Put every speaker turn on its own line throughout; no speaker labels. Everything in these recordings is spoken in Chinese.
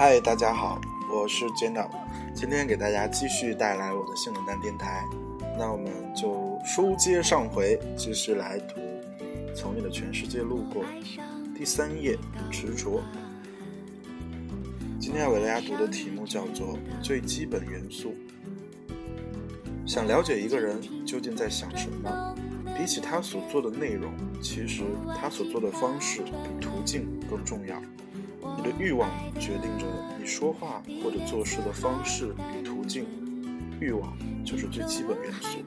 嗨，大家好，我是 Jeno，今天给大家继续带来我的性冷淡电台。那我们就书接上回，继续来读《从你的全世界路过》第三页执着。今天要给大家读的题目叫做“最基本元素”。想了解一个人究竟在想什么，比起他所做的内容，其实他所做的方式比途径更重要。你的欲望决定着你说话或者做事的方式与途径，欲望就是最基本元素。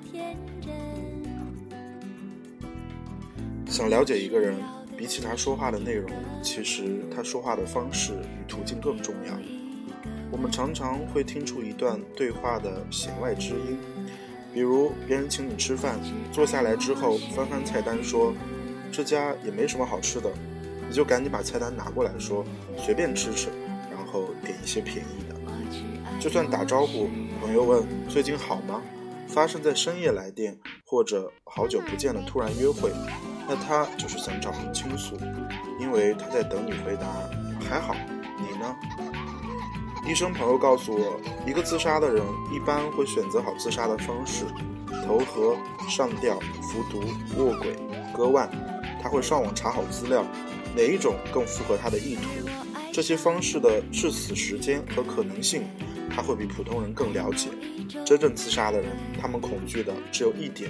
想了解一个人，比起他说话的内容，其实他说话的方式与途径更重要。我们常常会听出一段对话的弦外之音，比如别人请你吃饭，坐下来之后翻翻菜单说：“这家也没什么好吃的。”你就赶紧把菜单拿过来说，随便吃吃，然后点一些便宜的。就算打招呼，朋友问最近好吗，发生在深夜来电或者好久不见的突然约会，那他就是想找人倾诉，因为他在等你回答还好，你呢？医生朋友告诉我，一个自杀的人一般会选择好自杀的方式：投河、上吊、服毒、卧轨、割腕。他会上网查好资料。哪一种更符合他的意图？这些方式的致死时间和可能性，他会比普通人更了解。真正自杀的人，他们恐惧的只有一点，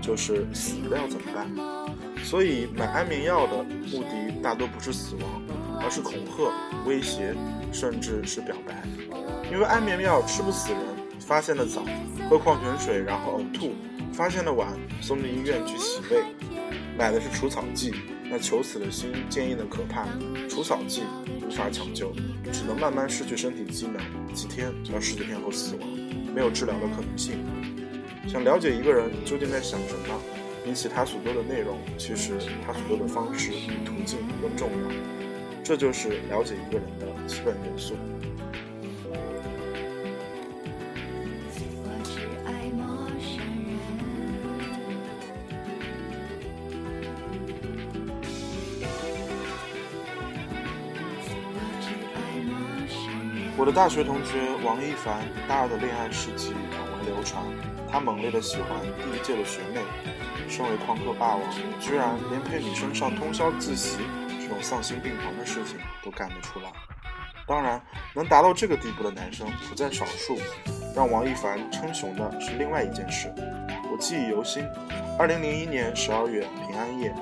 就是死了要怎么办。所以买安眠药的目的大多不是死亡，而是恐吓、威胁，甚至是表白。因为安眠药吃不死人，发现的早，喝矿泉水然后呕吐；发现的晚，送进医院去洗胃。买的是除草剂。那求死的心坚硬的可怕，除草剂无法抢救，只能慢慢失去身体机能，几天到十几天后死亡，没有治疗的可能性。想了解一个人究竟在想什么，比起他所做的内容，其实他所做的方式与途径更重要。这就是了解一个人的基本元素。大学同学王一凡，大二的恋爱事迹广为流传。他猛烈的喜欢第一届的学妹，身为旷课霸王，居然连陪女生上通宵自习这种丧心病狂的事情都干得出来。当然，能达到这个地步的男生不在少数。让王一凡称雄的是另外一件事，我记忆犹新。二零零一年十二月平安夜，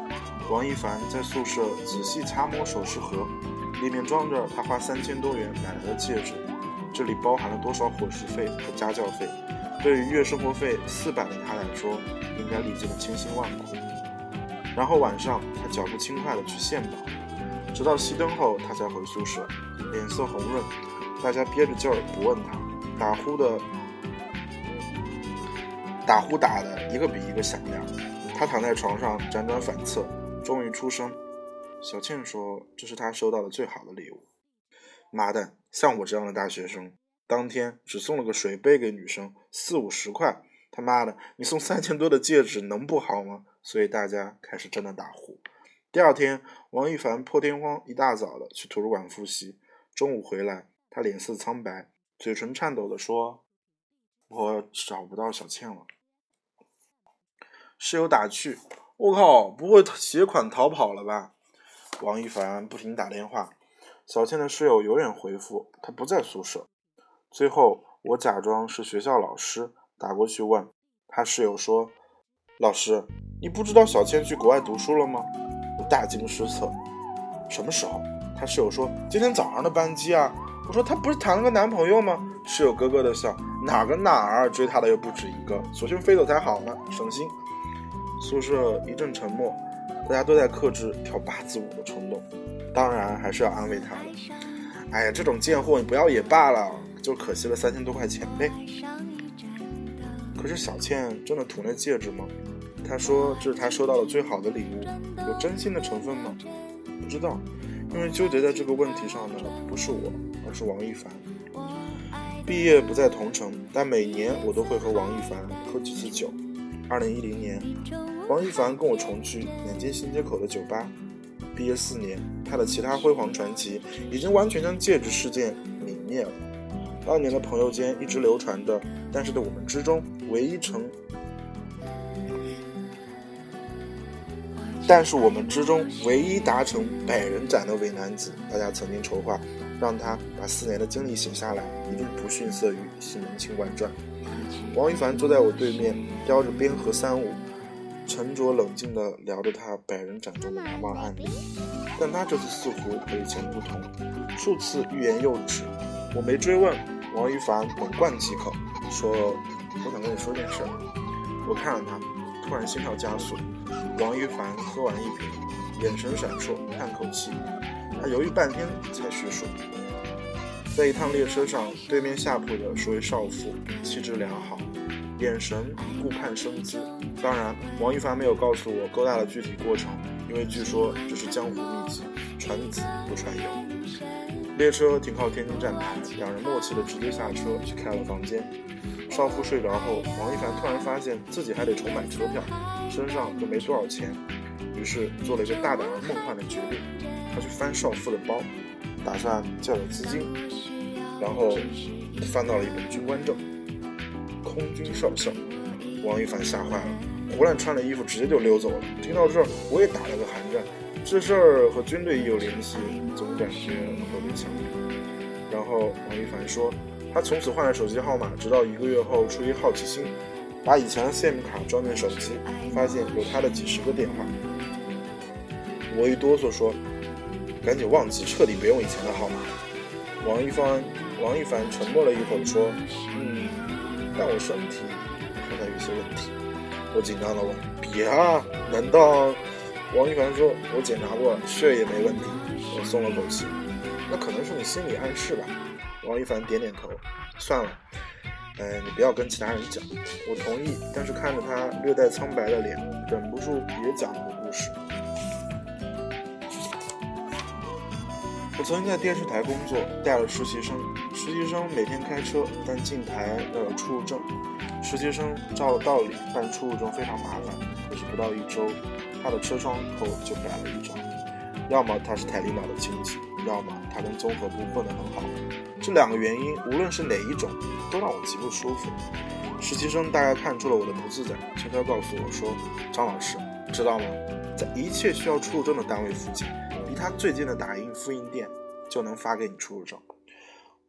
王一凡在宿舍仔细擦摸首饰盒。里面装着他花三千多元买来的戒指，这里包含了多少伙食费和家教费？对于月生活费四百的他来说，应该历尽了千辛万苦。然后晚上，他脚步轻快地去献宝，直到熄灯后，他才回宿舍，脸色红润。大家憋着劲儿不问他，打呼的打呼打的一个比一个响亮。他躺在床上辗转反侧，终于出声。小倩说：“这是她收到的最好的礼物。”妈蛋，像我这样的大学生，当天只送了个水杯给女生，四五十块。他妈的，你送三千多的戒指能不好吗？所以大家开始真的打呼。第二天，王一凡破天荒一大早的去图书馆复习，中午回来，他脸色苍白，嘴唇颤抖的说：“我找不到小倩了。”室友打趣：“我靠，不会携款逃跑了吧？”王一凡不停打电话，小倩的室友永远回复她不在宿舍。最后，我假装是学校老师打过去问他室友说：“老师，你不知道小倩去国外读书了吗？”我大惊失色。什么时候？他室友说：“今天早上的班机啊。”我说：“她不是谈了个男朋友吗？”室友咯咯的笑：“哪个哪儿追她的又不止一个，索性飞走才好呢，省心。”宿舍一阵沉默。大家都在克制跳八字舞的冲动，当然还是要安慰他的。哎呀，这种贱货你不要也罢了，就可惜了三千多块钱呗。可是小倩真的图那戒指吗？她说这是她收到的最好的礼物，有真心的成分吗？不知道，因为纠结在这个问题上的不是我，而是王一凡。毕业不在同城，但每年我都会和王一凡喝几次酒。二零一零年。王一凡跟我重聚南京新街口的酒吧，毕业四年，他的其他辉煌传奇已经完全将戒指事件泯灭了。当年的朋友间一直流传的，但是对我们之中唯一成，但是我们之中唯一达成百人斩的伪男子，大家曾经筹划让他把四年的经历写下来，一定不逊色于《西门庆外传》。王一凡坐在我对面，叼着边河三五。沉着冷静地聊着他百人斩中的难忘案例，但他这次似乎和以前不同，数次欲言又止。我没追问，王一凡猛灌几口，说：“我想跟你说件事。”我看着他，突然心跳加速。王一凡喝完一瓶，眼神闪烁，叹口气，他犹豫半天才叙述：在一趟列车上，对面下铺的是位少妇，气质良好。眼神顾盼生姿，当然，王一凡没有告诉我勾搭的具体过程，因为据说这是江湖秘籍，传子不传友。列车停靠天津站台，两人默契的直接下车去开了房间。少妇睡着后，王一凡突然发现自己还得重买车票，身上又没多少钱，于是做了一个大胆而梦幻的决定，他去翻少妇的包，打算借点资金，然后翻到了一本军官证。空军少校王一凡吓坏了，胡乱穿了衣服，直接就溜走了。听到这儿，我也打了个寒战。这事儿和军队一有联系，总感觉特别像。然后王一凡说，他从此换了手机号码，直到一个月后，出于好奇心，把以前的 SIM 卡装进手机，发现有他的几十个电话。我一哆嗦说：“赶紧忘记，彻底别用以前的号码。”王一凡王一凡沉默了一会儿，说：“嗯。”但我身体好像有些问题，我紧张的问：“别啊？难道？”王一凡说：“我检查过，血也没问题。”我松了口气。那可能是你心理暗示吧。王一凡点点头。算了，哎，你不要跟其他人讲。我同意，但是看着他略带苍白的脸，忍不住也讲了个故事。我曾经在电视台工作，带了实习生。实习生每天开车，但进台要有出入证。实习生照道理办出入证非常麻烦，可是不到一周，他的车窗口就改了一张。要么他是台领导的亲戚，要么他跟综合部混得很好。这两个原因，无论是哪一种，都让我极不舒服。实习生大概看出了我的不自在，悄悄告诉我说：“张老师，知道吗？在一切需要出入证的单位附近。”离他最近的打印复印店就能发给你出入证。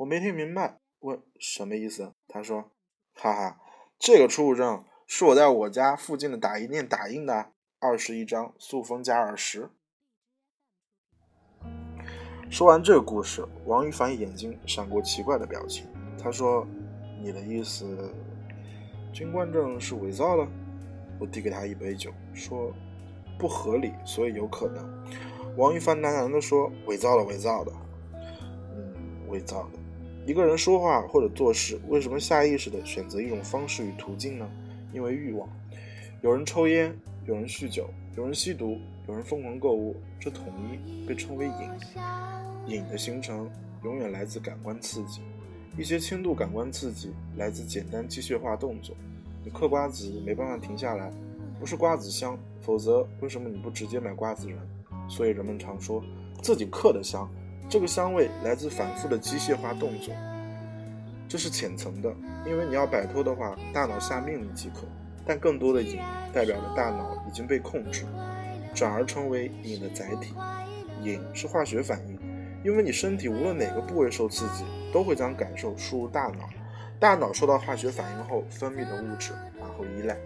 我没听明白，问什么意思？他说：“哈哈，这个出入证是我在我家附近的打印店打印的，二十一张，塑封加二十。”说完这个故事，王一凡眼睛闪过奇怪的表情。他说：“你的意思，军官证是伪造的？”我递给他一杯酒，说：“不合理，所以有可能。”王一凡喃喃地说：“伪造的，伪造的，嗯，伪造的。一个人说话或者做事，为什么下意识地选择一种方式与途径呢？因为欲望。有人抽烟，有人酗酒，有人吸毒，有人疯狂购物，这统一被称为瘾。瘾的形成永远来自感官刺激。一些轻度感官刺激来自简单机械化动作。你嗑瓜子没办法停下来，不是瓜子香，否则为什么你不直接买瓜子仁？”所以人们常说自己嗑的香，这个香味来自反复的机械化动作，这是浅层的，因为你要摆脱的话，大脑下命令即可。但更多的瘾代表了大脑已经被控制，转而成为瘾的载体。瘾是化学反应，因为你身体无论哪个部位受刺激，都会将感受输入大脑，大脑受到化学反应后分泌的物质，然后依赖。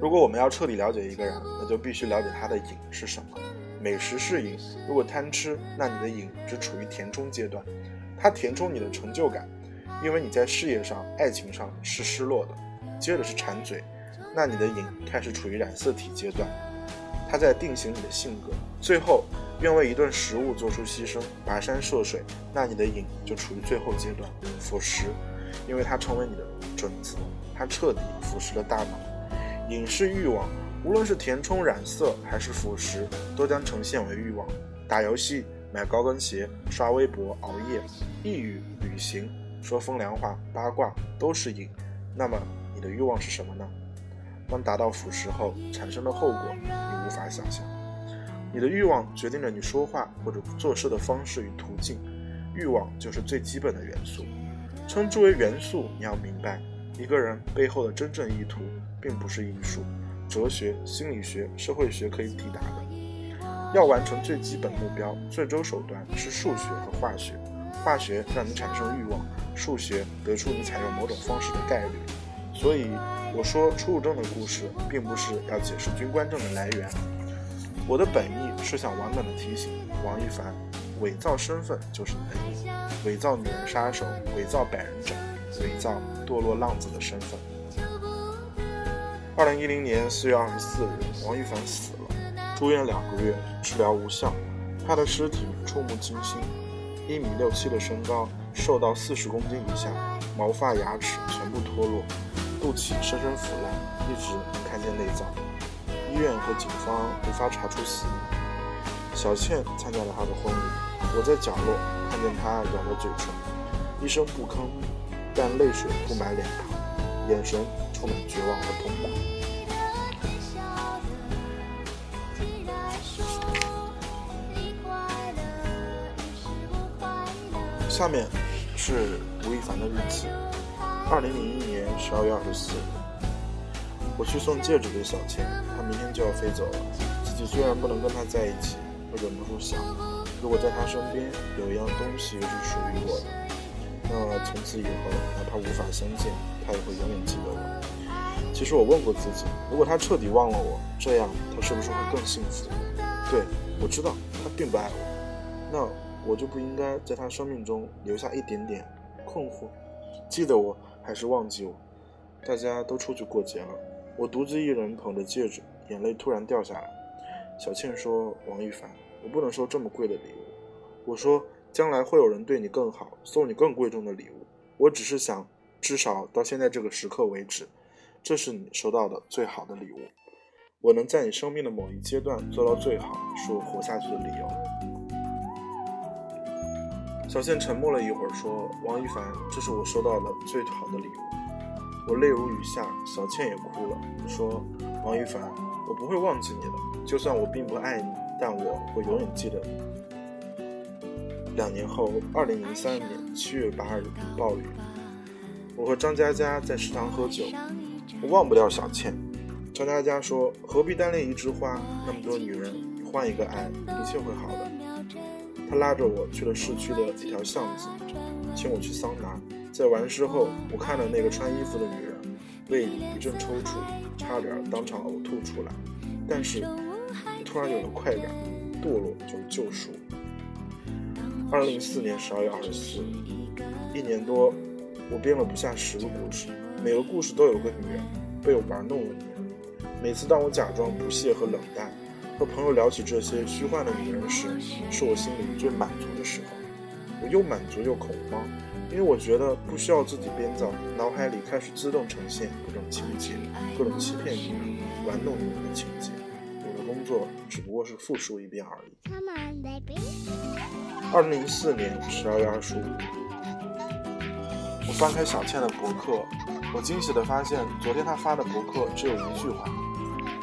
如果我们要彻底了解一个人，那就必须了解他的瘾是什么。美食是瘾，如果贪吃，那你的瘾只处于填充阶段，它填充你的成就感，因为你在事业上、爱情上是失落的。接着是馋嘴，那你的瘾开始处于染色体阶段，它在定型你的性格。最后，愿为一顿食物做出牺牲，跋山涉水，那你的瘾就处于最后阶段，腐蚀，因为它成为你的准则，它彻底腐蚀了大脑。瘾是欲望，无论是填充、染色还是腐蚀，都将呈现为欲望。打游戏、买高跟鞋、刷微博、熬夜、抑郁、旅行、说风凉话、八卦，都是瘾。那么，你的欲望是什么呢？当达到腐蚀后产生的后果，你无法想象。你的欲望决定了你说话或者做事的方式与途径，欲望就是最基本的元素。称之为元素，你要明白，一个人背后的真正意图，并不是艺术、哲学、心理学、社会学可以抵达的。要完成最基本目标，最终手段是数学和化学。化学让你产生欲望，数学得出你采用某种方式的概率。所以我说出入证的故事，并不是要解释军官证的来源。我的本意是想婉转的提醒王一凡，伪造身份就是能力，伪造女人杀手，伪造百人斩，伪造堕落浪子的身份。二零一零年四月二十四日，王一凡死了，住院两个月，治疗无效，他的尸体触目惊心，一米六七的身高，瘦到四十公斤以下，毛发牙齿全部脱落。肚脐深深腐烂，一直能看见内脏。医院和警方无法查出死因。小倩参加了他的婚礼，我在角落看见他咬着嘴唇，一声不吭，但泪水布满脸庞，眼神充满绝望和痛苦。下面是吴亦凡的日记。二零零一年十二月二十四日，我去送戒指给小倩，她明天就要飞走了。自己虽然不能跟她在一起，我忍不住想，如果在她身边有一样东西是属于我的，那从此以后，哪怕无法相见，她也会永远记得我。其实我问过自己，如果她彻底忘了我，这样她是不是会更幸福？对，我知道她并不爱我，那我就不应该在她生命中留下一点点困惑。记得我。还是忘记我，大家都出去过节了，我独自一人捧着戒指，眼泪突然掉下来。小倩说：“王一凡，我不能收这么贵的礼物。”我说：“将来会有人对你更好，送你更贵重的礼物。我只是想，至少到现在这个时刻为止，这是你收到的最好的礼物。我能在你生命的某一阶段做到最好，是我活下去的理由。”小倩沉默了一会儿，说：“王一凡，这是我收到的最好的礼物。”我泪如雨下，小倩也哭了，说：“王一凡，我不会忘记你的，就算我并不爱你，但我会永远记得你。”两年后，二零零三年七月八日，暴雨，我和张嘉佳在食堂喝酒，我忘不掉小倩。张嘉佳说：“何必单恋一枝花？那么多女人，换一个爱，一切会好的。”他拉着我去了市区的一条巷子，请我去桑拿。在完事后，我看了那个穿衣服的女人，胃里一阵抽搐，差点当场呕吐出来。但是，突然有了快感，堕落就是救赎。二零零四年十二月二十四，一年多，我编了不下十个故事，每个故事都有个女人，被我玩弄的女人。每次当我假装不屑和冷淡。和朋友聊起这些虚幻的女人时，是我心里最满足的时候。我又满足又恐慌，因为我觉得不需要自己编造，脑海里开始自动呈现各种情节，各种欺骗女人、玩弄女人的情节。我的工作只不过是复述一遍而已。二零零四年十二月二十五日，我翻开小倩的博客，我惊喜地发现，昨天她发的博客只有一句话。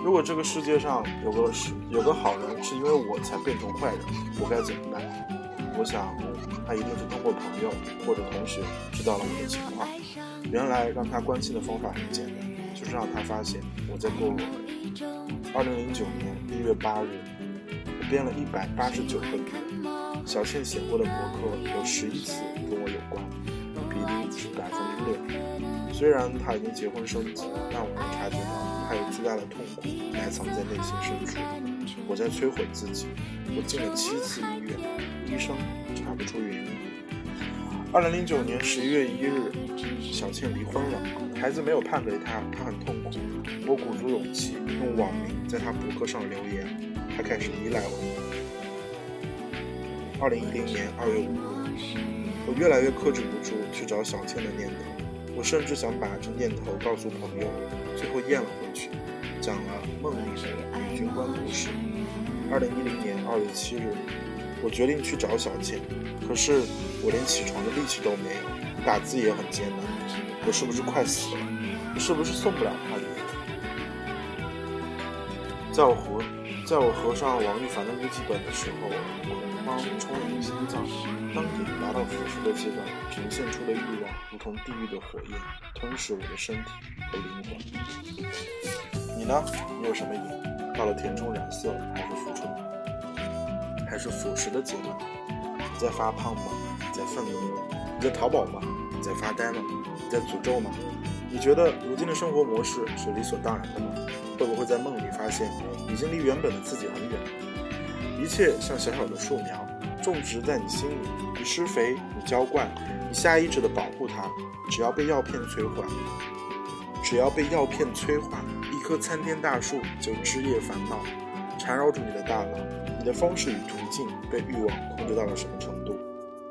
如果这个世界上有个是有个好人，是因为我才变成坏人，我该怎么办？我想，他一定是通过朋友或者同学知道了我的情况。原来让他关心的方法很简单，就是让他发现我在堕落。二零零九年一月八日，我编了一百八十九个月，小倩写过的博客有十一次跟我有关，例是百分之六。虽然他已经结婚生子，但我能察觉到。他有巨大的痛苦埋藏在内心深处，我在摧毁自己。我进了七次医院，医生查不出原因。二零零九年十一月一日，小倩离婚了，孩子没有判给她，她很痛苦。我鼓足勇气用网名在她博客上留言，她开始依赖我。二零一零年二月五日，我越来越克制不住去找小倩的念头。我甚至想把这念头告诉朋友，最后咽了回去，讲了梦里的女军官故事。二零一零年二月七日，我决定去找小倩，可是我连起床的力气都没有，打字也很艰难。我是不是快死了？我是不是送不了她礼物？在我活，在我合上王一凡的日记本的时候，慌冲涌心脏。当你达到腐蚀的阶段，呈现出的欲望如同地狱的火焰，吞噬我的身体和灵魂。你呢？你有什么瘾？到了填充染色，还是腐充，还是腐蚀的阶段？你在发胖吗？你在愤怒吗？你在淘宝吗？你在发呆吗？你在诅咒吗？你觉得如今的生活模式是理所当然的吗？会不会在梦里发现已经离原本的自己很远？一切像小小的树苗，种植在你心里，你施肥，你浇灌，你下意识地保护它。只要被药片摧毁，只要被药片催化，一棵参天大树就枝叶繁茂，缠绕住你的大脑。你的方式与途径被欲望控制到了什么程度？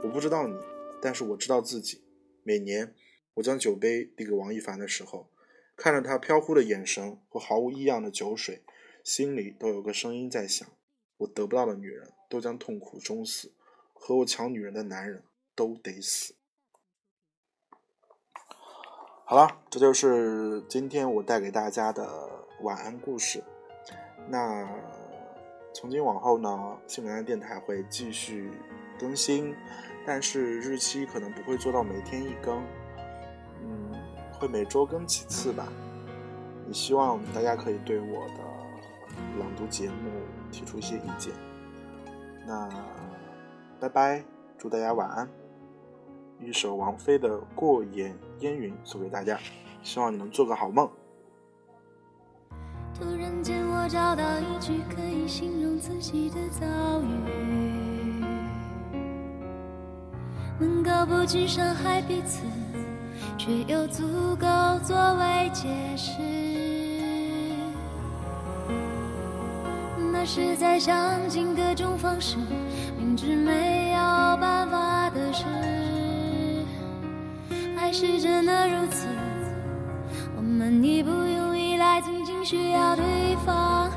我不知道你，但是我知道自己。每年，我将酒杯递给王一凡的时候。看着他飘忽的眼神和毫无异样的酒水，心里都有个声音在想：我得不到的女人都将痛苦终死，和我抢女人的男人都得死。好了，这就是今天我带给大家的晚安故事。那从今往后呢，新闻电台会继续更新，但是日期可能不会做到每天一更。嗯。会每周更几次吧，也希望大家可以对我的朗读节目提出一些意见。那拜拜，祝大家晚安。一首王菲的《过眼烟云》送给大家，希望你能做个好梦。
突然间，我找到一句可以形容自己的遭遇，能够不去伤害彼此。却又足够是在想尽各种方式，明知没有办法的事。爱是真的如此，我们已不用依赖，仅仅需要对方